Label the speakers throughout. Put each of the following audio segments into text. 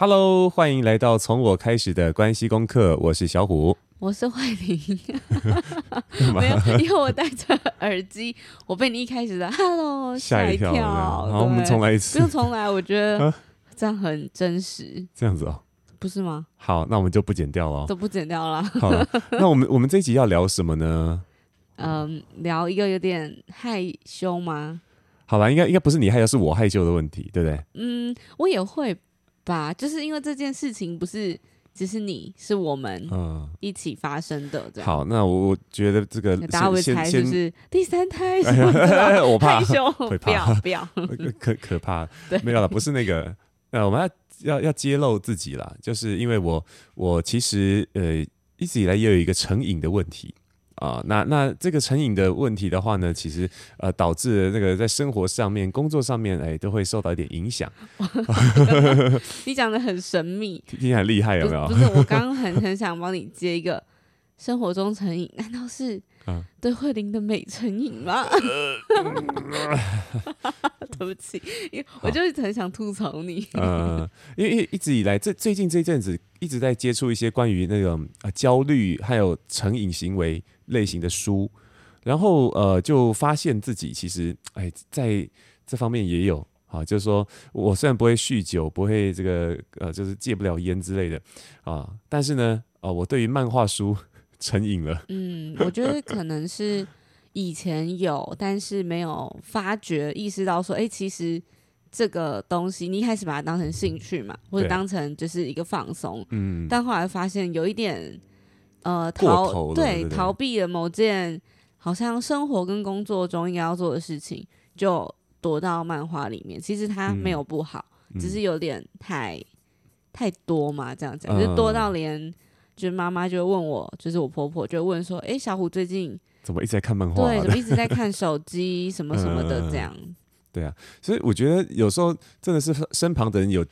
Speaker 1: Hello，欢迎来到从我开始的关系功课。我是小虎，
Speaker 2: 我是慧玲。没有，因为我戴着耳机，我被你一开始的 Hello 吓一跳。
Speaker 1: 好，我们重来一次。
Speaker 2: 不用重来，我觉得这样很真实。
Speaker 1: 这样子哦，
Speaker 2: 不是吗？
Speaker 1: 好，那我们就不剪掉了，
Speaker 2: 都不剪掉了。
Speaker 1: 好，那我们我们这一集要聊什么呢？
Speaker 2: 嗯，聊一个有点害羞吗？
Speaker 1: 好了，应该应该不是你害羞，是我害羞的问题，对不对？
Speaker 2: 嗯，我也会。吧，就是因为这件事情不是只是你是我们一起发生的。这样。好，
Speaker 1: 那我我觉得这个
Speaker 2: 大家会猜就是第三胎？
Speaker 1: 我怕
Speaker 2: 害羞，
Speaker 1: 会
Speaker 2: 不要不要，
Speaker 1: 可可怕。没有了，不是那个。呃，我们要要要揭露自己啦，就是因为我我其实呃一直以来也有一个成瘾的问题。啊，那那这个成瘾的问题的话呢，其实呃导致那个在生活上面、工作上面，哎，都会受到一点影响。
Speaker 2: 你讲的很神秘，
Speaker 1: 听起来很厉害，有没有？
Speaker 2: 不是我刚刚很很想帮你接一个生活中成瘾，难道是对慧玲的美成瘾吗？对不起，因为我就是很想吐槽你。
Speaker 1: 嗯，因为一直以来，这最近这阵子一直在接触一些关于那种呃焦虑还有成瘾行为。类型的书，然后呃，就发现自己其实哎，在这方面也有啊，就是说我虽然不会酗酒，不会这个呃，就是戒不了烟之类的啊，但是呢，啊、呃，我对于漫画书成瘾了。
Speaker 2: 嗯，我觉得可能是以前有，但是没有发觉、意识到说，哎，其实这个东西你一开始把它当成兴趣嘛，或者当成就是一个放松，嗯，但后来发现有一点。呃，逃对，逃避了某件好像生活跟工作中应该要做的事情，就躲到漫画里面。其实它没有不好，嗯、只是有点太、嗯、太多嘛，这样讲，嗯、就多到连就是妈妈就会问我，就是我婆婆就问说：“哎、欸，小虎最近
Speaker 1: 怎么一直在看漫画、啊？
Speaker 2: 对，怎么一直在看手机 什么什么的这样、嗯？”
Speaker 1: 对啊，所以我觉得有时候真的是身旁的人有。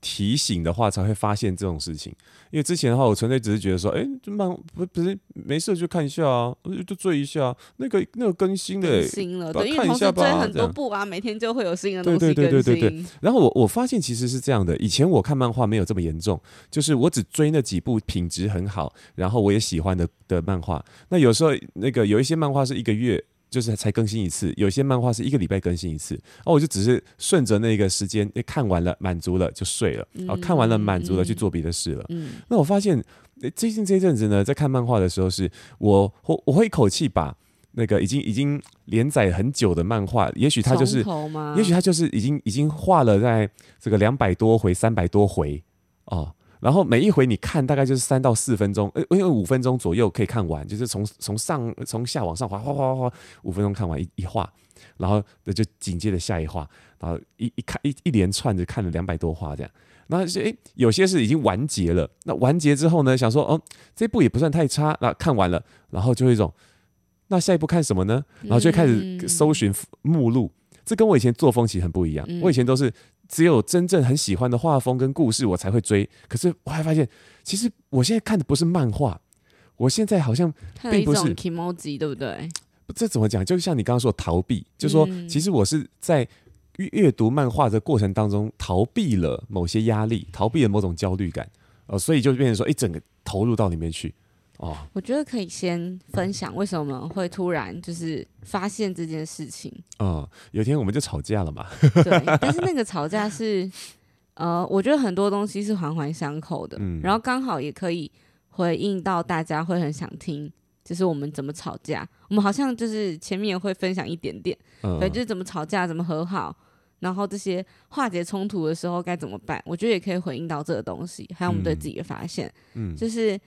Speaker 1: 提醒的话才会发现这种事情，因为之前的话我纯粹只是觉得说，哎，就漫不不是没事就看一下啊，就追一下那个那个更新的更
Speaker 2: 新了，对，因为同时追很多部啊，每天就会有新的东西更新。
Speaker 1: 对对对对对对。然后我我发现其实是这样的，以前我看漫画没有这么严重，就是我只追那几部品质很好，然后我也喜欢的的漫画。那有时候那个有一些漫画是一个月。就是才更新一次，有些漫画是一个礼拜更新一次，哦我就只是顺着那个时间，看完了满足了就睡了，然后看完了满足了去做别的事了。嗯，那我发现最近这一阵子呢，在看漫画的时候是，是我我我会一口气把那个已经已经连载很久的漫画，也许它就是，也许它就是已经已经画了在这个两百多回、三百多回哦。然后每一回你看大概就是三到四分钟，呃，因为五分钟左右可以看完，就是从从上从下往上滑，滑滑滑滑，五分钟看完一一画，然后那就紧接着下一画，然后一一看一一连串的看了两百多画这样，然后就诶有些是已经完结了，那完结之后呢，想说哦这部也不算太差，那看完了，然后就会一种，那下一步看什么呢？然后就开始搜寻目录，这跟我以前作风其实很不一样，我以前都是。只有真正很喜欢的画风跟故事，我才会追。可是我还发现，其实我现在看的不是漫画，我现在好像并不是
Speaker 2: kimoji，对不对？
Speaker 1: 这怎么讲？就像你刚刚说逃避，就是说，其实我是在阅读漫画的过程当中逃避了某些压力，逃避了某种焦虑感，呃，所以就变成说，一整个投入到里面去。哦，
Speaker 2: 我觉得可以先分享为什么会突然就是发现这件事情。
Speaker 1: 嗯，有一天我们就吵架了嘛。
Speaker 2: 对，但是那个吵架是，呃，我觉得很多东西是环环相扣的。嗯，然后刚好也可以回应到大家会很想听，就是我们怎么吵架。我们好像就是前面也会分享一点点，嗯，对，就是怎么吵架，怎么和好，然后这些化解冲突的时候该怎么办。我觉得也可以回应到这个东西，还有我们对自己的发现。嗯，就是。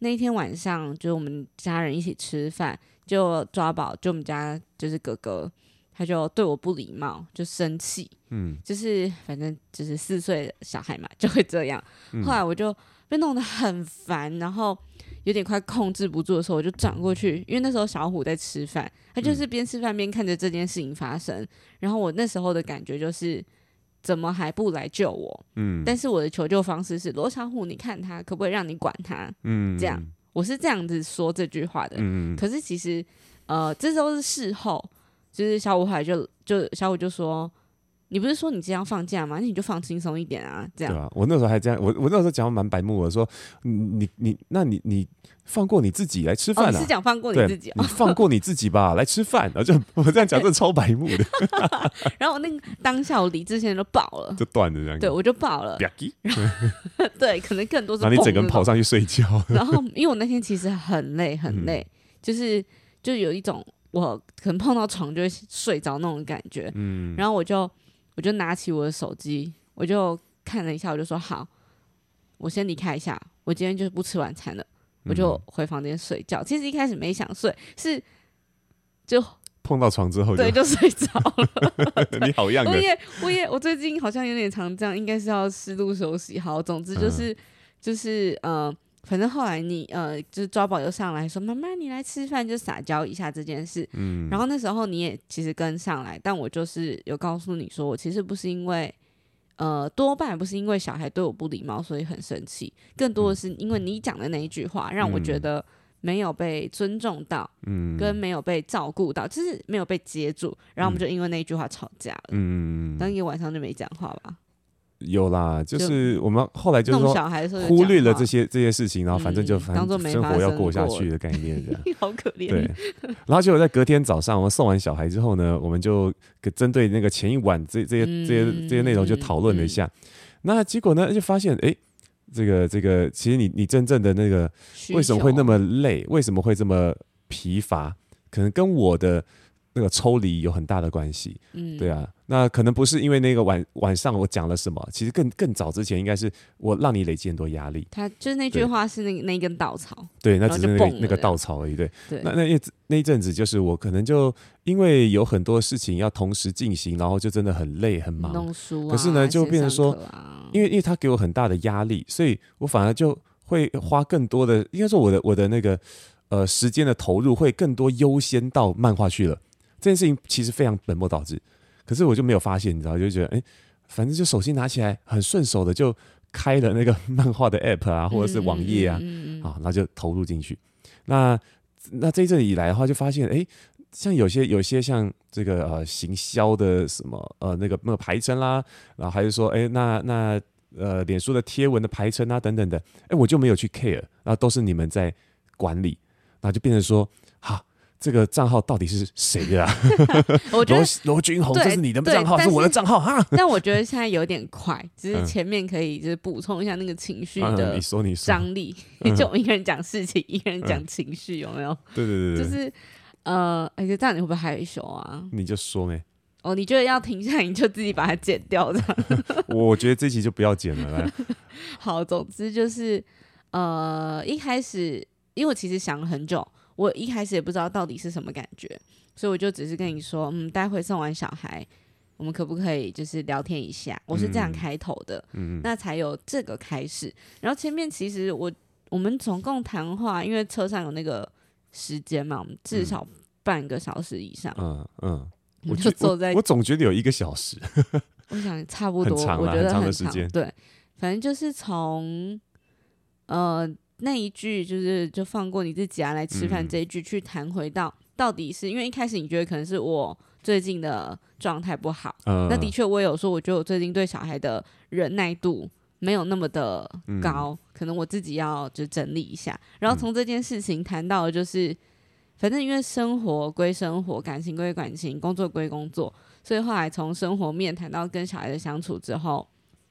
Speaker 2: 那一天晚上，就我们家人一起吃饭，就抓宝，就我们家就是哥哥，他就对我不礼貌，就生气，嗯，就是反正就是四岁的小孩嘛，就会这样。嗯、后来我就被弄得很烦，然后有点快控制不住的时候，我就转过去，因为那时候小虎在吃饭，他就是边吃饭边看着这件事情发生，然后我那时候的感觉就是。怎么还不来救我？嗯，但是我的求救方式是罗小虎，你看他可不可以让你管他？嗯，这样我是这样子说这句话的。嗯，可是其实，呃，这都是事后，就是小五后来就就小五就说，你不是说你今天要放假吗？那你就放轻松一点啊，这样。
Speaker 1: 对啊，我那时候还这样，我我那时候讲的蛮白目，我说你你你，那你你放过你自己来吃饭啊？
Speaker 2: 哦、你是讲放过你自己、哦？
Speaker 1: 你放过你自己吧，来吃饭。然后就我这样讲，真的超白目的。
Speaker 2: 然后我那个当下我理智线就爆了，
Speaker 1: 就断了这样。
Speaker 2: 对，我就爆了。对，可能更多是。
Speaker 1: 然后你整个人跑上去睡觉。
Speaker 2: 然后因为我那天其实很累很累，嗯、就是就有一种我可能碰到床就会睡着那种感觉。嗯，然后我就。我就拿起我的手机，我就看了一下，我就说好，我先离开一下，我今天就是不吃晚餐了，我就回房间睡觉。嗯、其实一开始没想睡，是就
Speaker 1: 碰到床之后，
Speaker 2: 对，就睡着了。
Speaker 1: 你好样的！
Speaker 2: 我也，我也，我最近好像有点常这样，应该是要适度休息。好，总之就是，嗯、就是，呃。反正后来你呃，就是抓宝又上来说：“妈妈，你来吃饭，就撒娇一下这件事。”嗯，然后那时候你也其实跟上来，但我就是有告诉你说，我其实不是因为呃，多半不是因为小孩对我不礼貌，所以很生气，更多的是因为你讲的那一句话，让我觉得没有被尊重到，嗯，跟没有被照顾到，就是没有被接住，然后我们就因为那一句话吵架了。嗯，当一个晚上就没讲话吧。
Speaker 1: 有啦，就是我们后来就是说忽略了这些这些事情，然后反正就反正生活要过下去的概念这样。
Speaker 2: 好可怜。
Speaker 1: 对，然后结果在隔天早上，我们送完小孩之后呢，我们就针对那个前一晚这这些这些这些内容就讨论了一下。那结果呢，就发现哎，这个这个其实你你真正的那个为什么会那么累，为什么会这么疲乏，可能跟我的。那个抽离有很大的关系，嗯，对啊，那可能不是因为那个晚晚上我讲了什么，其实更更早之前应该是我让你累积很多压力。
Speaker 2: 他就是那句话是那个那根稻草，
Speaker 1: 对，那只是那个那个稻草而已，对。对那那一那一阵子就是我可能就因为有很多事情要同时进行，然后就真的很累很忙。
Speaker 2: 弄书啊，
Speaker 1: 可是呢，就变成说，因为因为他给我很大的压力，所以我反而就会花更多的，应该说我的我的那个呃时间的投入会更多优先到漫画去了。这件事情其实非常本末倒置，可是我就没有发现，你知道，就觉得哎，反正就手机拿起来很顺手的就开了那个漫画的 app 啊，或者是网页啊，嗯嗯嗯、啊，然后就投入进去。那那这一阵以来的话，就发现哎，像有些有些像这个呃行销的什么呃那个那个排程啦，然后还是说哎那那呃脸书的贴文的排程啊等等的，哎我就没有去 care，然后都是你们在管理，那就变成说好。这个账号到底是谁的啊？
Speaker 2: 我觉得
Speaker 1: 罗罗君红，这是你的账号，是我的账号哈。
Speaker 2: 但我觉得现在有点快，只是前面可以就是补充一下那个情绪的，你说你张力，就我一个人讲事情，一个人讲情绪，有没有？
Speaker 1: 对对对，
Speaker 2: 就是呃，哎，这样你会不会害羞啊？
Speaker 1: 你就说没？
Speaker 2: 哦，你觉得要停下来，你就自己把它剪掉的。
Speaker 1: 我觉得这期就不要剪了。
Speaker 2: 好，总之就是呃，一开始因为我其实想了很久。我一开始也不知道到底是什么感觉，所以我就只是跟你说，嗯，待会送完小孩，我们可不可以就是聊天一下？我是这样开头的，那才有这个开始。然后前面其实我我们总共谈话，因为车上有那个时间嘛，我们至少半个小时以上。嗯嗯，
Speaker 1: 我
Speaker 2: 就坐在
Speaker 1: 我，我总觉得有一个小时，
Speaker 2: 我想差不多，我觉得很长，
Speaker 1: 很长的时间。
Speaker 2: 对，反正就是从呃。那一句就是就放过你自己啊，来吃饭这一句去谈回到到底是因为一开始你觉得可能是我最近的状态不好，嗯、那的确我也有说，我觉得我最近对小孩的忍耐度没有那么的高，嗯、可能我自己要就整理一下。然后从这件事情谈到的就是，反正因为生活归生活，感情归感情，工作归工作，所以后来从生活面谈到跟小孩的相处之后，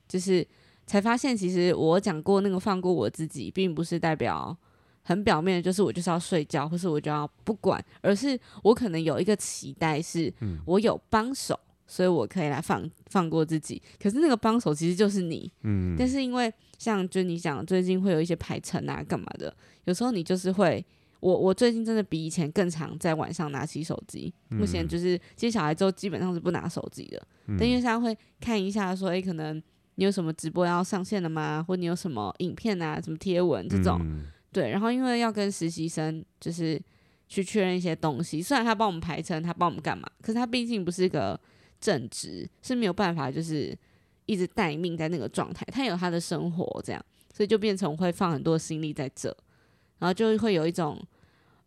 Speaker 2: 就是。才发现，其实我讲过那个放过我自己，并不是代表很表面的，就是我就是要睡觉，或是我就要不管，而是我可能有一个期待，是我有帮手，所以我可以来放放过自己。可是那个帮手其实就是你，嗯。但是因为像就你讲，最近会有一些排程啊，干嘛的，有时候你就是会，我我最近真的比以前更常在晚上拿起手机。目前就是接小孩之后，基本上是不拿手机的，但因为现在会看一下，说，诶，可能。你有什么直播要上线的吗？或你有什么影片啊、什么贴文这种？嗯、对，然后因为要跟实习生就是去确认一些东西，虽然他帮我们排程，他帮我们干嘛，可是他毕竟不是一个正职，是没有办法就是一直待命在那个状态，他有他的生活这样，所以就变成会放很多心力在这，然后就会有一种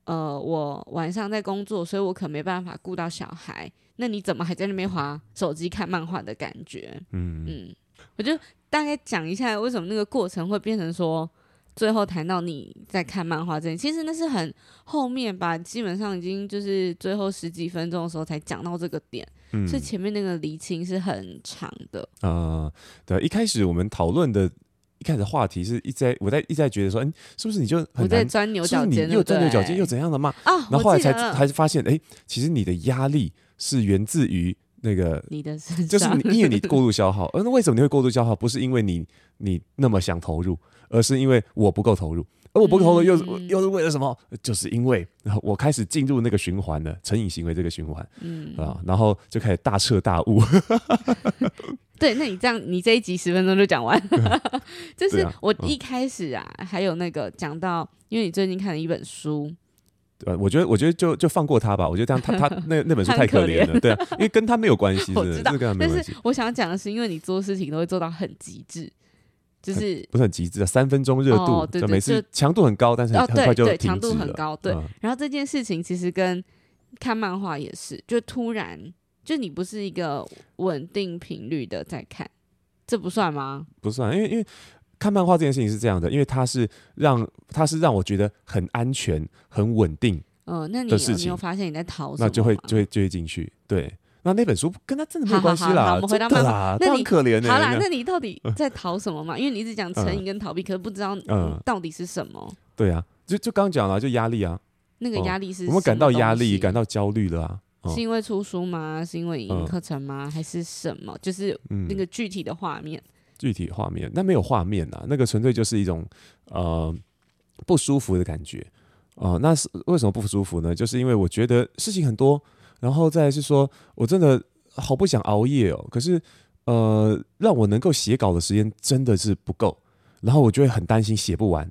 Speaker 2: 呃，我晚上在工作，所以我可没办法顾到小孩。那你怎么还在那边滑手机看漫画的感觉？嗯嗯，我就大概讲一下为什么那个过程会变成说，最后谈到你在看漫画这里，其实那是很后面吧，基本上已经就是最后十几分钟的时候才讲到这个点，嗯，所以前面那个厘清是很长的。
Speaker 1: 啊、呃，对，一开始我们讨论的。一开始话题是一直在，我在一直在觉得说，嗯，是不是你就很难
Speaker 2: 钻牛角尖？
Speaker 1: 又钻牛角尖又怎样的嘛？
Speaker 2: 啊，
Speaker 1: 然后后来才才发现，哎，其实你的压力是源自于那个
Speaker 2: 你的身上，
Speaker 1: 就是因为你过度消耗。而那为什么你会过度消耗？不是因为你你那么想投入，而是因为我不够投入。而我不够投入又是、嗯、又是为了什么？就是因为 我开始进入那个循环了，成瘾行为这个循环，嗯啊，然后就开始大彻大悟。
Speaker 2: 对，那你这样，你这一集十分钟就讲完。就是我一开始啊，啊还有那个讲到，因为你最近看了一本书，
Speaker 1: 对，我觉得，我觉得就就放过他吧。我觉得这样，他他那那本书 太可怜了，对啊，因为跟他没有关系？
Speaker 2: 我知道，
Speaker 1: 跟他没关系。
Speaker 2: 但是我想讲的是，因为你做事情都会做到很极致，就是
Speaker 1: 不是很极致啊，三分钟热度，哦、对对对，每次强度很高，但是很快就强度很高，对。嗯、然后这件事情其实跟看漫画也是，就突然。就你不是一个稳定频率的在看，这不算吗？不算，因为因为看漫画这件事情是这样的，因为它是让它是让我觉得很安全、很稳定。嗯、呃，那你有没有发现你在逃？那就会就会就会进去。对，那那本书跟他真的没有关系啦。好好好，我们回到漫画，那你可怜、欸、
Speaker 2: 好啦，那你到底在逃什么嘛？因为你一直讲成瘾跟逃避，嗯、可是不知道嗯到底是什么。嗯、
Speaker 1: 对啊，就就刚讲了，就压力啊。
Speaker 2: 那个压力是、嗯、
Speaker 1: 我们感到压力，感到焦虑了啊。
Speaker 2: 是因为出书吗？是因为影音课程吗？嗯、还是什么？就是那个具体的画面。嗯、
Speaker 1: 具体画面，那没有画面呐，那个纯粹就是一种呃不舒服的感觉哦、呃，那是为什么不舒服呢？就是因为我觉得事情很多，然后再来是说我真的好不想熬夜哦。可是呃，让我能够写稿的时间真的是不够，然后我就会很担心写不完。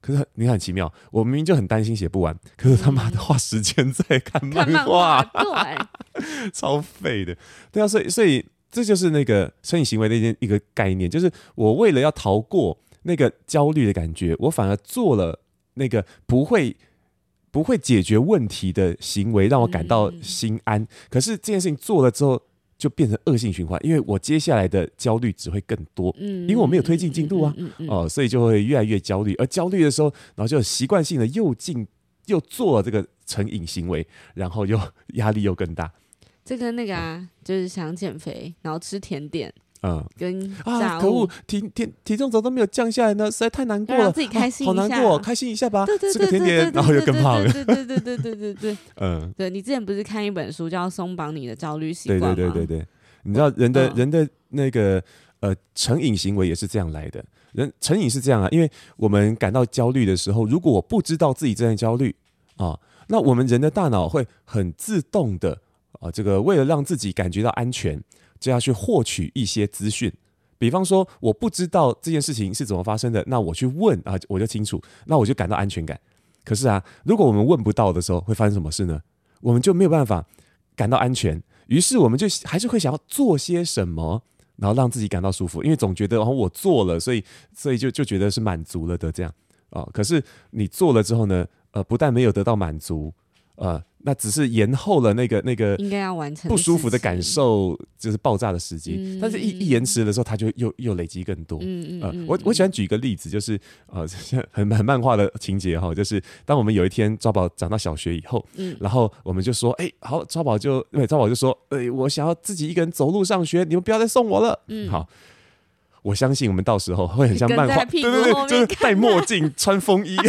Speaker 1: 可是你看很奇妙，我明明就很担心写不完，可是他妈的花时间在看漫画，对，超废的。对啊，所以所以这就是那个成瘾行为的一一个概念，就是我为了要逃过那个焦虑的感觉，我反而做了那个不会不会解决问题的行为，让我感到心安。可是这件事情做了之后。就变成恶性循环，因为我接下来的焦虑只会更多，嗯，因为我没有推进进度啊，哦，所以就会越来越焦虑，而焦虑的时候，然后就习惯性的又进又做了这个成瘾行为，然后又压力又更大。
Speaker 2: 这个那个啊，嗯、就是想减肥，然后吃甜点。
Speaker 1: 嗯，
Speaker 2: 跟
Speaker 1: 啊，可恶，体体体重怎么都没有降下来呢？实在太难过了，
Speaker 2: 自己开心一下，
Speaker 1: 好难过，开心一下吧，吃个甜点，然后又更胖了，
Speaker 2: 对对对对对对对，嗯，对你之前不是看一本书叫《松绑你的焦虑习惯》吗？
Speaker 1: 对对对对对，你知道人的人的那个呃成瘾行为也是这样来的，人成瘾是这样啊，因为我们感到焦虑的时候，如果我不知道自己正在焦虑啊，那我们人的大脑会很自动的啊，这个为了让自己感觉到安全。就要去获取一些资讯，比方说我不知道这件事情是怎么发生的，那我去问啊，我就清楚，那我就感到安全感。可是啊，如果我们问不到的时候，会发生什么事呢？我们就没有办法感到安全，于是我们就还是会想要做些什么，然后让自己感到舒服，因为总觉得然后我做了，所以所以就就觉得是满足了的这样啊。可是你做了之后呢，呃，不但没有得到满足。呃，那只是延后了那个那个应该要完成不舒服的感受，就是爆炸的时机。嗯、但是一，一一延迟的时候，它就又又累积更多。嗯嗯，呃，我我喜欢举一个例子，就是呃，很很漫画的情节哈，就是当我们有一天抓宝长到小学以后，嗯，然后我们就说，哎、欸，好，抓宝就对，抓宝就说，哎、欸，我想要自己一个人走路上学，你们不要再送我了。嗯，好，我相信我们到时候会很像漫画，对对对，就是戴墨镜、穿风衣。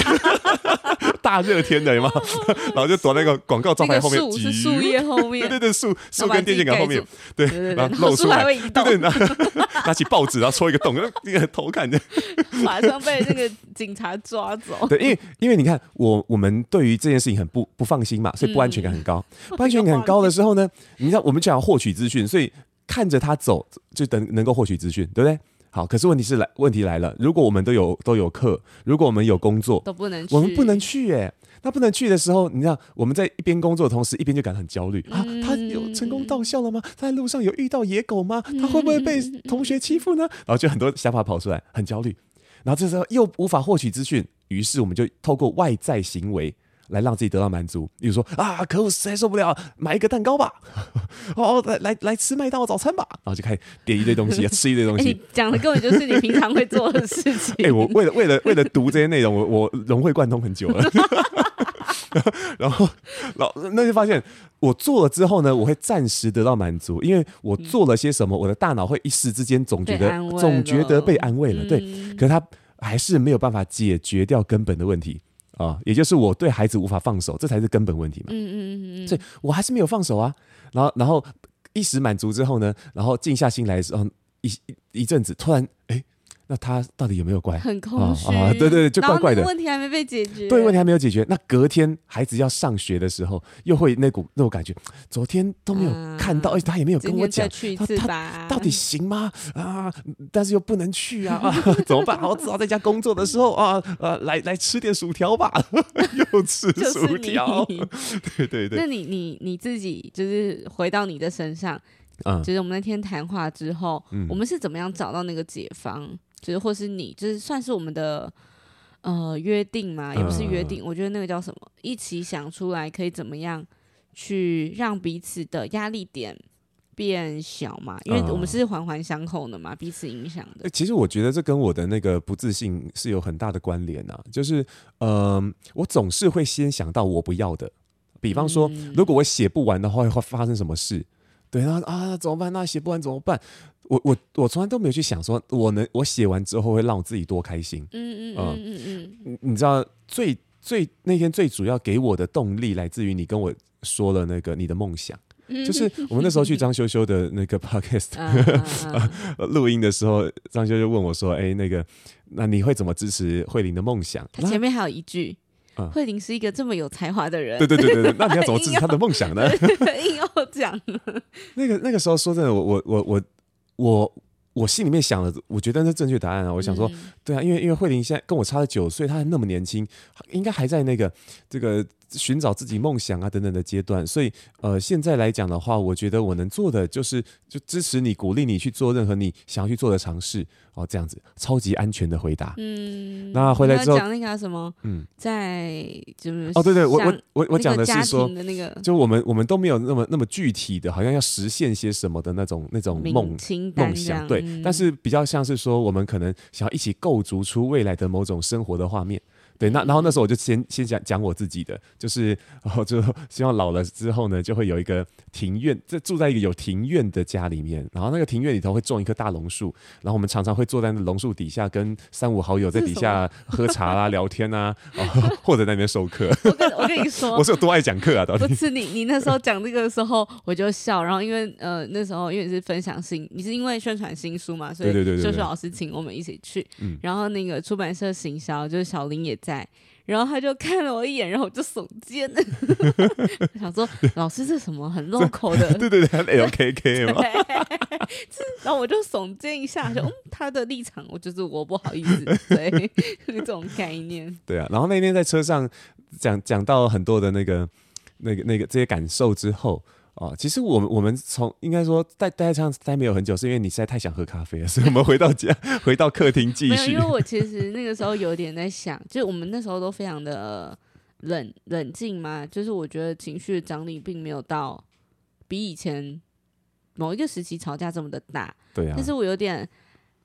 Speaker 1: 大热天的，有吗？然后就躲那个广告招牌后面，
Speaker 2: 树是树叶后面，
Speaker 1: 对对对，树树跟电线杆后面，对，然后露出来，对对，拿 拿起报纸，然后戳一个洞，那个头看的，
Speaker 2: 马上被那个警察抓走。
Speaker 1: 对，因为因为你看，我我们对于这件事情很不不放心嘛，所以不安全感很高。不安全感很高的时候呢，你知道，我们就要获取资讯，所以看着他走，就等能够获取资讯，对不对？好，可是问题是来，问题来了。如果我们都有都有课，如果我们有工作，
Speaker 2: 都不能去，
Speaker 1: 我们不能去哎。那不能去的时候，你知道我们在一边工作的同时，一边就感到很焦虑啊。他有成功到校了吗？他在路上有遇到野狗吗？他会不会被同学欺负呢？然后就很多想法跑出来，很焦虑。然后这时候又无法获取资讯，于是我们就透过外在行为来让自己得到满足。比如说啊，可我实在受不了，买一个蛋糕吧，哦，来来来吃麦当劳早餐吧，然后就开始点一堆东西，吃一堆东西。
Speaker 2: 你讲、欸、的根本就是你平常会做的事情。哎、
Speaker 1: 欸，我为了为了为了读这些内容，我我融会贯通很久了。然后，然后那就发现，我做了之后呢，我会暂时得到满足，因为我做了些什么，我的大脑会一时之间总觉得总觉得被安慰了，对。可是他还是没有办法解决掉根本的问题啊，也就是我对孩子无法放手，这才是根本问题嘛。嗯嗯嗯嗯。所以我还是没有放手啊。然后，然后一时满足之后呢，然后静下心来的时候，一一一阵子，突然哎。那他到底有没有乖？
Speaker 2: 很空虚
Speaker 1: 啊！对对，就怪怪的。
Speaker 2: 问题还没被解决。
Speaker 1: 对，问题还没有解决。那隔天孩子要上学的时候，又会那股那种感觉，昨天都没有看到，而且他也没有跟我讲，他他到底行吗？啊，但是又不能去啊，啊怎么办？好，只好在家工作的时候啊，呃，来来吃点薯条吧，又吃薯条。对对对。
Speaker 2: 那你你你自己就是回到你的身上，嗯，就是我们那天谈话之后，我们是怎么样找到那个解方？就是或是你，就是算是我们的呃约定嘛，也不是约定，嗯、我觉得那个叫什么？一起想出来可以怎么样去让彼此的压力点变小嘛？因为我们是环环相扣的嘛，彼此影响的。
Speaker 1: 其实我觉得这跟我的那个不自信是有很大的关联啊。就是呃，我总是会先想到我不要的，比方说，嗯、如果我写不完的话，会发生什么事？对啊啊，怎么办？那写不完怎么办？我我我从来都没有去想说，我能我写完之后会让我自己多开心。嗯嗯嗯嗯嗯，你你知道最最那天最主要给我的动力来自于你跟我说了那个你的梦想，就是我们那时候去张修修的那个 podcast 录音的时候，张修修问我说：“哎，那个那你会怎么支持慧玲的梦想？”
Speaker 2: 他前面还有一句：“慧玲是一个这么有才华的人。”
Speaker 1: 对对对对对，那你要怎么支持他的梦想呢？
Speaker 2: 硬要 讲
Speaker 1: 那个那个时候说真的，我我我我。我我心里面想了，我觉得那是正确答案啊！我想说，嗯、对啊，因为因为慧玲现在跟我差了九岁，她还那么年轻，应该还在那个这个寻找自己梦想啊等等的阶段，所以呃，现在来讲的话，我觉得我能做的就是就支持你，鼓励你去做任何你想要去做的尝试。哦，这样子超级安全的回答。嗯，那回来之后
Speaker 2: 讲那个什么？嗯，在就是
Speaker 1: 哦，对对，我我我我讲的是说，那个就我们我们都没有那么那么具体的，好像要实现些什么的那种那种梦梦想。对，嗯、但是比较像是说，我们可能想要一起构筑出未来的某种生活的画面。对，那然后那时候我就先先讲讲我自己的，就是然后就希望老了之后呢，就会有一个庭院，这住在一个有庭院的家里面，然后那个庭院里头会种一棵大榕树，然后我们常常会坐在那榕树底下，跟三五好友在底下喝茶啦、聊天啊，或者在那边授课。
Speaker 2: 我跟我跟你说，
Speaker 1: 我是有多爱讲课啊！到底
Speaker 2: 不是你，你那时候讲这个的时候我就笑，然后因为呃那时候因为你是分享新，你是因为宣传新书嘛，所以秀秀老师请我们一起去，然后那个出版社行销就是小林也在。然后他就看了我一眼，然后我就耸肩，想说老师是什么很 绕口的？
Speaker 1: 对对对，L K K 嘛。
Speaker 2: 然后我就耸肩一下，就嗯，他的立场，我就是我不好意思，对，这种概念。
Speaker 1: 对啊，然后那天在车上讲讲到很多的那个、那个、那个这些感受之后。哦，其实我们我们从应该说待待在车上待没有很久，是因为你实在太想喝咖啡了，所以我们回到家，回到客厅继续。
Speaker 2: 因为我其实那个时候有点在想，就我们那时候都非常的冷冷静嘛，就是我觉得情绪的张力并没有到比以前某一个时期吵架这么的大。
Speaker 1: 对啊。
Speaker 2: 但是我有点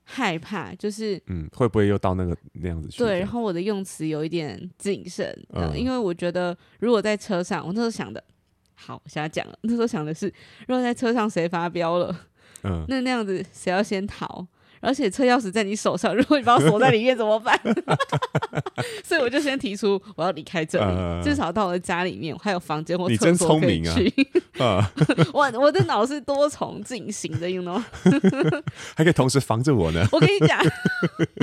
Speaker 2: 害怕，就是
Speaker 1: 嗯，会不会又到那个那样子去？
Speaker 2: 对，然后我的用词有一点谨慎，嗯，因为我觉得如果在车上，我那时候想的。好，我现在讲了。那时候想的是，如果在车上谁发飙了，嗯，那那样子谁要先逃？而且车钥匙在你手上，如果你把我锁在里面怎么办？所以我就先提出我要离开这里，呃、至少到我的家里面，我还有房间或厕所可以去。啊，我我的脑是多重进行的，you know，
Speaker 1: 还可以同时防着我呢。
Speaker 2: 我跟你讲，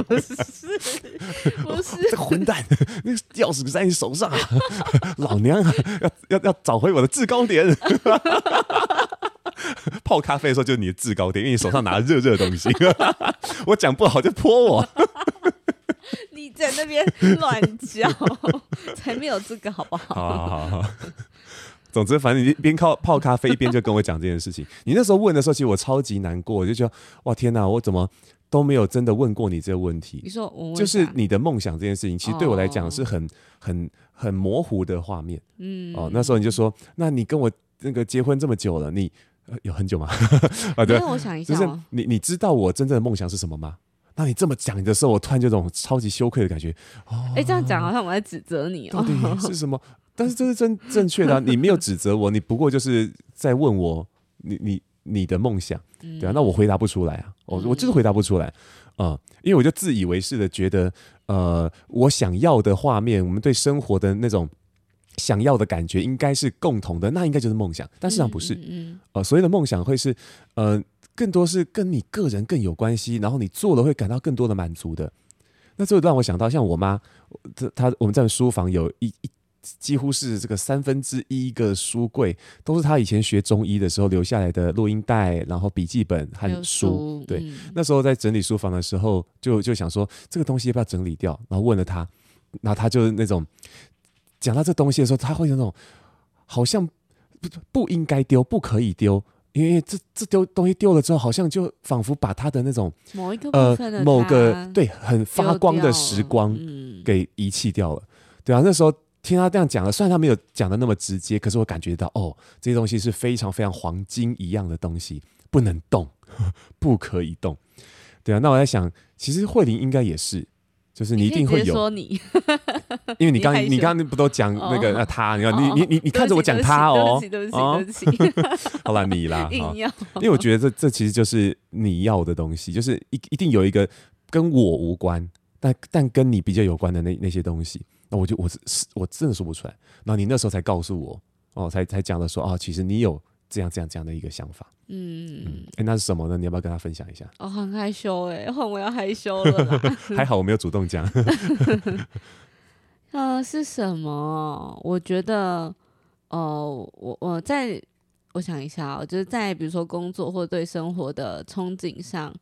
Speaker 2: 不是不是，
Speaker 1: 这混蛋，那个钥匙在你手上啊，老娘要要要找回我的制高点。泡咖啡的时候就是你的制高点，因为你手上拿着热热的东西。我讲不好就泼我。
Speaker 2: 你在那边乱叫，才没有这个好不好？
Speaker 1: 好好好好。总之，反正你一边靠泡咖啡，一边就跟我讲这件事情。你那时候问的时候，其实我超级难过，我就觉得哇天哪，我怎么都没有真的问过你这个问题？
Speaker 2: 你说我
Speaker 1: 就是你的梦想这件事情，其实对我来讲是很、哦、很很模糊的画面。
Speaker 2: 嗯，
Speaker 1: 哦，那时候你就说，那你跟我那个结婚这么久了，你、呃、有很久吗？啊，对，
Speaker 2: 我想一下、哦，
Speaker 1: 就是你你知道我真正的梦想是什么吗？那你这么讲的时候，我突然就这种超级羞愧的感觉。哎、哦
Speaker 2: 欸，这样讲好像我在指责你哦。
Speaker 1: 是什么？但是这是真正确的、啊，你没有指责我，你不过就是在问我你你你的梦想，对啊？那我回答不出来啊，我我就是回答不出来啊、呃，因为我就自以为是的觉得，呃，我想要的画面，我们对生活的那种想要的感觉，应该是共同的，那应该就是梦想，但事实上不是，
Speaker 2: 嗯，
Speaker 1: 呃，所谓的梦想会是，呃。更多是跟你个人更有关系，然后你做了会感到更多的满足的。那这让我想到，像我妈，她她我们在书房有一一几乎是这个三分之一个书柜，都是她以前学中医的时候留下来的录音带，然后笔记本和书。
Speaker 2: 书
Speaker 1: 对、
Speaker 2: 嗯，
Speaker 1: 那时候在整理书房的时候，就就想说这个东西要不要整理掉，然后问了她，然后她就是那种讲到这东西的时候，他会有那种好像不不应该丢，不可以丢。因为这这丢东西丢了之后，好像就仿佛把他的那
Speaker 2: 种
Speaker 1: 呃某个对很发光的时光给遗弃掉了，嗯，对啊，那时候听他这样讲了，虽然他没有讲的那么直接，可是我感觉到哦，这些东西是非常非常黄金一样的东西，不能动，不可以动，对啊，那我在想，其实慧玲应该也是。就是你一定会有，
Speaker 2: 说你，
Speaker 1: 因为你刚你刚刚不都讲那个那他，你看你你你你看着我讲他哦，
Speaker 2: 对不起对不起对不起，
Speaker 1: 好了你啦，因为我觉得这这其实就是你要的东西，就是一一定有一个跟我无关，但但跟你比较有关的那那些东西，那我就我是我真的说不出来，然后你那时候才告诉我哦，才才讲的说啊，其实你有这样这样这样的一个想法。嗯，哎、欸，那是什么呢？你要不要跟他分享一下？
Speaker 2: 哦，很害羞哎，换我要害羞了。
Speaker 1: 还好我没有主动讲。
Speaker 2: 呃，是什么？我觉得，哦、呃，我我在我想一下哦，就是在比如说工作或对生活的憧憬上，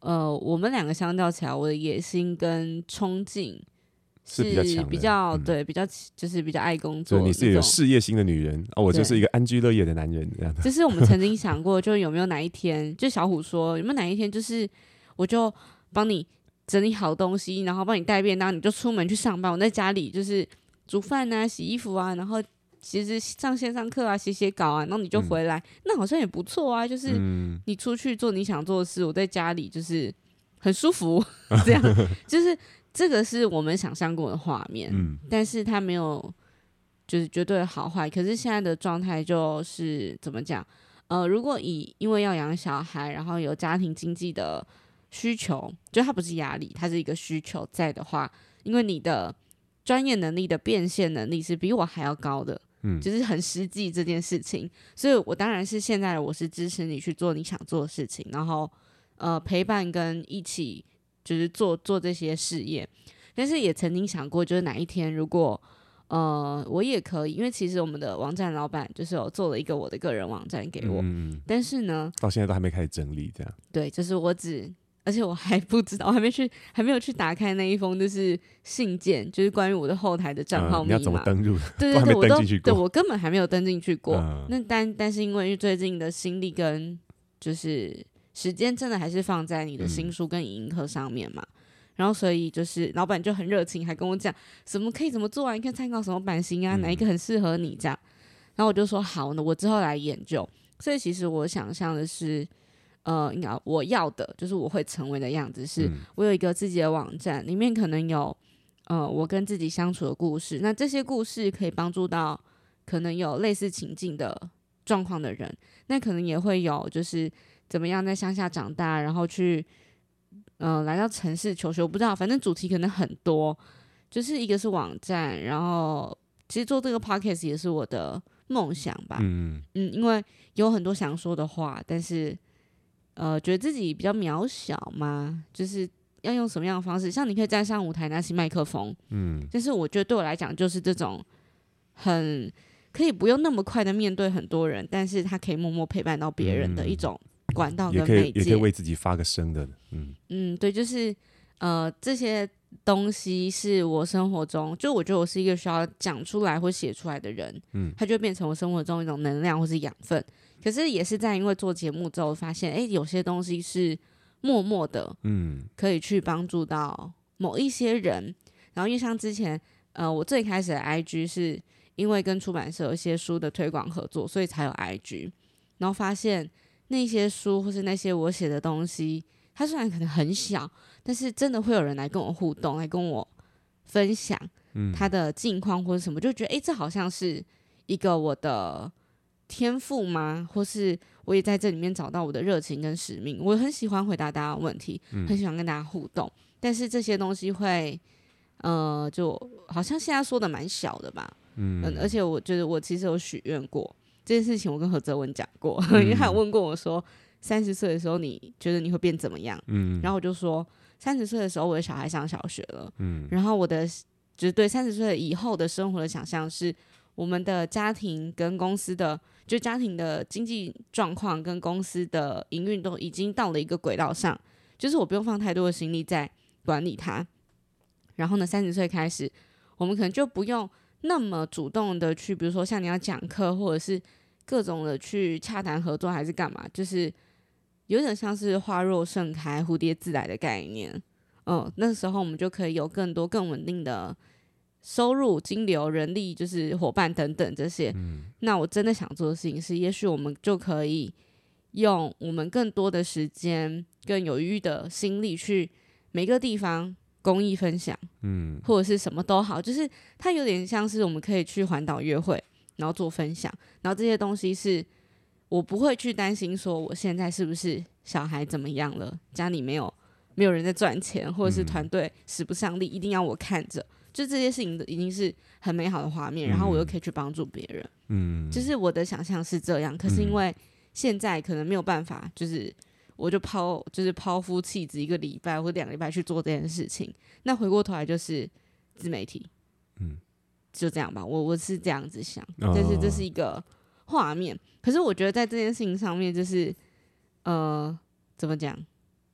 Speaker 2: 呃，我们两个相较起来，我的野心跟憧憬。是比较强，比较、嗯、对，比较就是比较爱工作。
Speaker 1: 你是有事业心的女人啊，我就是一个安居乐业的男人，这样的。
Speaker 2: 就是我们曾经想过，就有没有哪一天，就小虎说有没有哪一天，就是我就帮你整理好东西，然后帮你带便当，你就出门去上班。我在家里就是煮饭啊、洗衣服啊，然后其实上线上课啊、写写稿啊，然后你就回来，嗯、那好像也不错啊。就是你出去做你想做的事，我在家里就是很舒服，这样就是。这个是我们想象过的画面，嗯，但是它没有就是绝对好坏。可是现在的状态就是怎么讲？呃，如果以因为要养小孩，然后有家庭经济的需求，就它不是压力，它是一个需求在的话，因为你的专业能力的变现能力是比我还要高的，嗯，就是很实际这件事情。所以我当然是现在我是支持你去做你想做的事情，然后呃陪伴跟一起。就是做做这些事业，但是也曾经想过，就是哪一天如果呃我也可以，因为其实我们的网站老板就是有做了一个我的个人网站给我，嗯、但是呢，
Speaker 1: 到现在都还没开始整理，这样
Speaker 2: 对，就是我只，而且我还不知道，我还没去，还没有去打开那一封就是信件，就是关于我的后台的账号密码，嗯、你要
Speaker 1: 怎么登录？
Speaker 2: 对对对，我都对我根本还没有登进去过。嗯、那但但是因为最近的心力跟就是。时间真的还是放在你的新书跟影音课上面嘛、嗯？然后所以就是老板就很热情，还跟我讲什么可以怎么做啊？你可以参考什么版型啊？哪一个很适合你这样？然后我就说好呢，我之后来研究。所以其实我想象的是，呃，应该我要的就是我会成为的样子，是我有一个自己的网站，里面可能有呃我跟自己相处的故事。那这些故事可以帮助到可能有类似情境的状况的人，那可能也会有就是。怎么样在乡下长大，然后去，嗯、呃，来到城市求学，我不知道，反正主题可能很多，就是一个是网站，然后其实做这个 podcast 也是我的梦想吧，嗯。嗯，因为有很多想说的话，但是呃，觉得自己比较渺小嘛，就是要用什么样的方式，像你可以站上舞台拿起麦克风，嗯，但是我觉得对我来讲就是这种很可以不用那么快的面对很多人，但是他可以默默陪伴到别人的一种。管道跟媒介，
Speaker 1: 也可以也可以为自己发个声的，嗯
Speaker 2: 嗯，对，就是呃这些东西是我生活中，就我觉得我是一个需要讲出来或写出来的人，嗯，它就变成我生活中一种能量或是养分。可是也是在因为做节目之后，发现哎，有些东西是默默的，嗯，可以去帮助到某一些人。然后因为像之前，呃，我最开始的 IG 是因为跟出版社有一些书的推广合作，所以才有 IG。然后发现那些书或是那些我写的东西，它虽然可能很小，但是真的会有人来跟我互动，来跟我分享他的近况或者什么，就觉得哎，这好像是一个我的天赋吗？或是我也在这里面找到我的热情跟使命。我很喜欢回答大家的问题，很喜欢跟大家互动，但是这些东西会。呃，就好像现在说的蛮小的吧，嗯，嗯，而且我觉得我其实有许愿过这件事情，我跟何泽文讲过，嗯、因为他有问过我说，三十岁的时候你觉得你会变怎么样？嗯，然后我就说，三十岁的时候我的小孩上小学了，嗯，然后我的就是对三十岁以后的生活的想象是，我们的家庭跟公司的就家庭的经济状况跟公司的营运都已经到了一个轨道上，就是我不用放太多的心力在管理它。然后呢，三十岁开始，我们可能就不用那么主动的去，比如说像你要讲课，或者是各种的去洽谈合作，还是干嘛，就是有点像是花若盛开，蝴蝶自来的概念。嗯，那时候我们就可以有更多更稳定的收入、金流、人力，就是伙伴等等这些。嗯。那我真的想做的事情是，也许我们就可以用我们更多的时间、更有余的心力去每个地方。公益分享，嗯，或者是什么都好，就是它有点像是我们可以去环岛约会，然后做分享，然后这些东西是我不会去担心说我现在是不是小孩怎么样了，家里没有没有人在赚钱，或者是团队使不上力，一定要我看着，就这些事情已经是很美好的画面，然后我又可以去帮助别人，嗯，就是我的想象是这样，可是因为现在可能没有办法，就是。我就抛就是抛夫弃子一个礼拜或两个礼拜去做这件事情，那回过头来就是自媒体，嗯，就这样吧。我我是这样子想，但是这是一个画面。可是我觉得在这件事情上面，就是呃，怎么讲，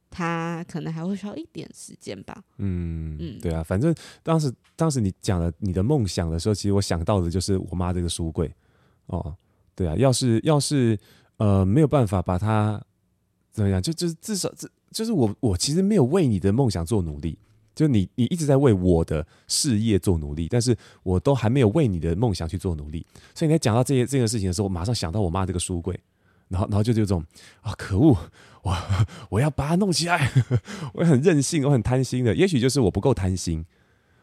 Speaker 2: 他可能还会需要一点时间吧。嗯嗯，对啊，反正当时当时你讲了你的梦想的时候，其实我想到的就是我妈这个书柜。哦，对啊，要是要是呃没有办法把它。怎么样？就就是至少，这就是我我其实没有为你的梦想做努力，就你你一直在为我的事业做努力，但是我都还没有为你的梦想去做努力。所以你在讲到这些这件事情的时候，我马上想到我妈这个书柜，然后然后就这种啊，可恶，我我要把它弄起来，我很任性，我很贪心的。也许就是我不够贪心，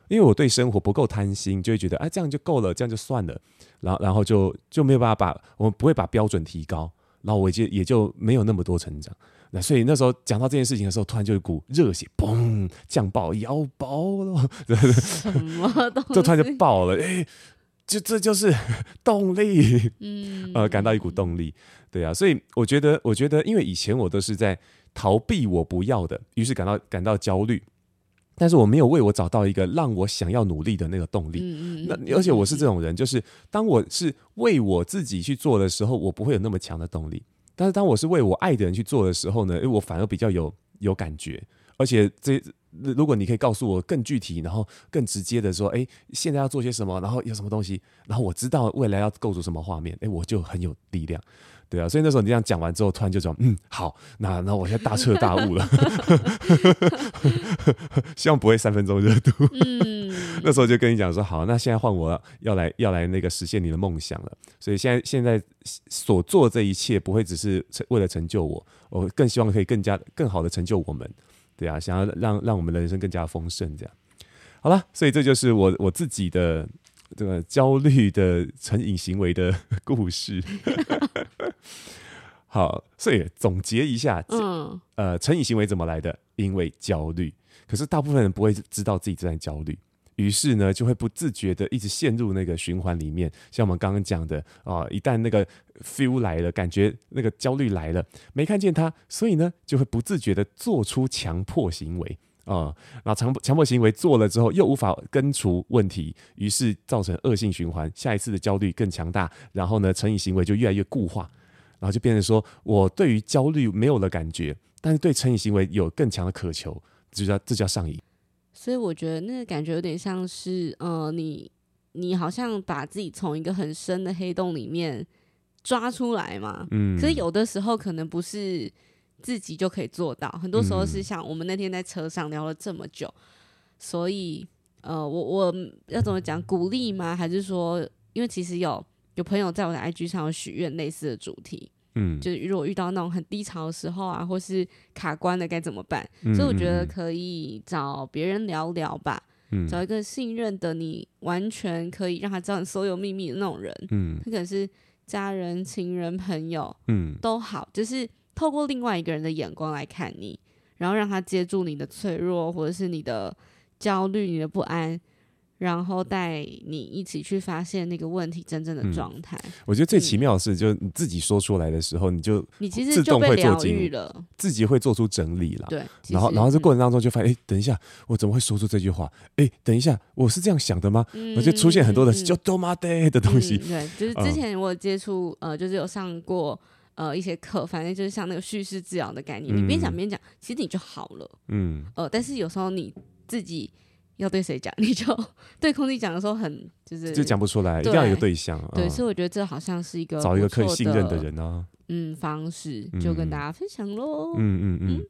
Speaker 2: 因为我对生活不够贪心，就会觉得啊，这样就够了，这样就算了，然后然后就就没有办法把我们不会把标准提高。然后我就也就没有那么多成长，那所以那时候讲到这件事情的时候，突然就一股热血，嘣，酱爆腰包了，什么东西？就突然就爆了，哎，就这就是动力，嗯，呃，感到一股动力，对啊，所以我觉得，我觉得，因为以前我都是在逃避我不要的，于是感到感到焦虑。但是我没有为我找到一个让我想要努力的那个动力。嗯嗯。那而且我是这种人，就是当我是为我自己去做的时候，我不会有那么强的动力。但是当我是为我爱的人去做的时候呢，诶，我反而比较有有感觉。而且这如果你可以告诉我更具体，然后更直接的说，诶，现在要做些什么，然后有什么东西，然后我知道未来要构筑什么画面，诶，我就很有力量。对啊，所以那时候你这样讲完之后，突然就说，嗯，好，那那我现在大彻大悟了，希望不会三分钟热度。嗯，那时候就跟你讲说，好，那现在换我要来要来那个实现你的梦想了。所以现在现在所做这一切，不会只是为了成就我，我更希望可以更加更好的成就我们。对啊，想要让让我们的人生更加丰盛，这样。好了，所以这就是我我自己的。这个焦虑的成瘾行为的故事，好，所以总结一下，嗯，呃，成瘾行为怎么来的？因为焦虑。可是大部分人不会知道自己正在焦虑，于是呢，就会不自觉的一直陷入那个循环里面。像我们刚刚讲的啊，一旦那个 feel 来了，感觉那个焦虑来了，没看见它，所以呢，就会不自觉的做出强迫行为。啊、嗯，然后强迫强迫行为做了之后，又无法根除问题，于是造成恶性循环。下一次的焦虑更强大，然后呢，成瘾行为就越来越固化，然后就变成说我对于焦虑没有了感觉，但是对成瘾行为有更强的渴求，这叫这叫上瘾。所以我觉得那个感觉有点像是，呃，你你好像把自己从一个很深的黑洞里面抓出来嘛。嗯。可是有的时候可能不是自己就可以做到，很多时候是像我们那天在车上聊了这么久，所以呃，我我要怎么讲？鼓励吗？还是说，因为其实有有朋友在我的 IG 上有许愿类似的主题。嗯，就是如果遇到那种很低潮的时候啊，或是卡关的该怎么办？嗯、所以我觉得可以找别人聊聊吧，嗯、找一个信任的你，完全可以让他知道你所有秘密的那种人。嗯，他可能是家人、情人、朋友，嗯，都好，就是透过另外一个人的眼光来看你，然后让他接住你的脆弱，或者是你的焦虑、你的不安。然后带你一起去发现那个问题真正的状态。嗯。
Speaker 1: 我觉得最奇妙的是，就是你自己说出来的时候，你就
Speaker 2: 你其实就被疗愈了，
Speaker 1: 自己会做出整理了。
Speaker 2: 对，
Speaker 1: 然后然后这过程当中就发现，哎，等一下，我怎么会说出这句话？哎，等一下，我是这样想的吗？我就出现很多的就多妈的的东西。
Speaker 2: 对，就是之前我接触，呃，就是有上过呃一些课，反正就是像那个叙事治疗的概念，你边讲边讲，其实你就好了。嗯。呃，但是有时候你自己。要对谁讲，你就对空气讲的时候很就是
Speaker 1: 就讲不出来，一定要有一个对象。
Speaker 2: 对，所以我觉得这好像是一个
Speaker 1: 找一个可以信任的人啊，
Speaker 2: 嗯，方式就跟大家分享喽。嗯
Speaker 1: 嗯嗯，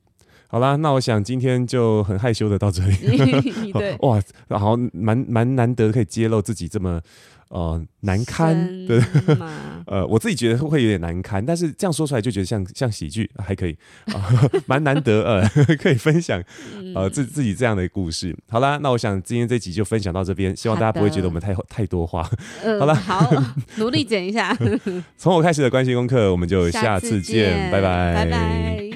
Speaker 1: 好啦，那我想今天就很害羞的到这里。对，哇，然后蛮蛮难得可以揭露自己这么。呃，难堪对，呃，我自己觉得会有点难堪，但是这样说出来就觉得像像喜剧，还可以，呃，蛮难得，呃，可以分享，呃，自自己这样的故事。好啦，那我想今天这集就分享到这边，希望大家不会觉得我们太太多话。呃、好了，
Speaker 2: 好，努力剪一下。
Speaker 1: 从我开始的关系功课，我们就下次见，
Speaker 2: 次见，
Speaker 1: 拜拜，
Speaker 2: 拜拜。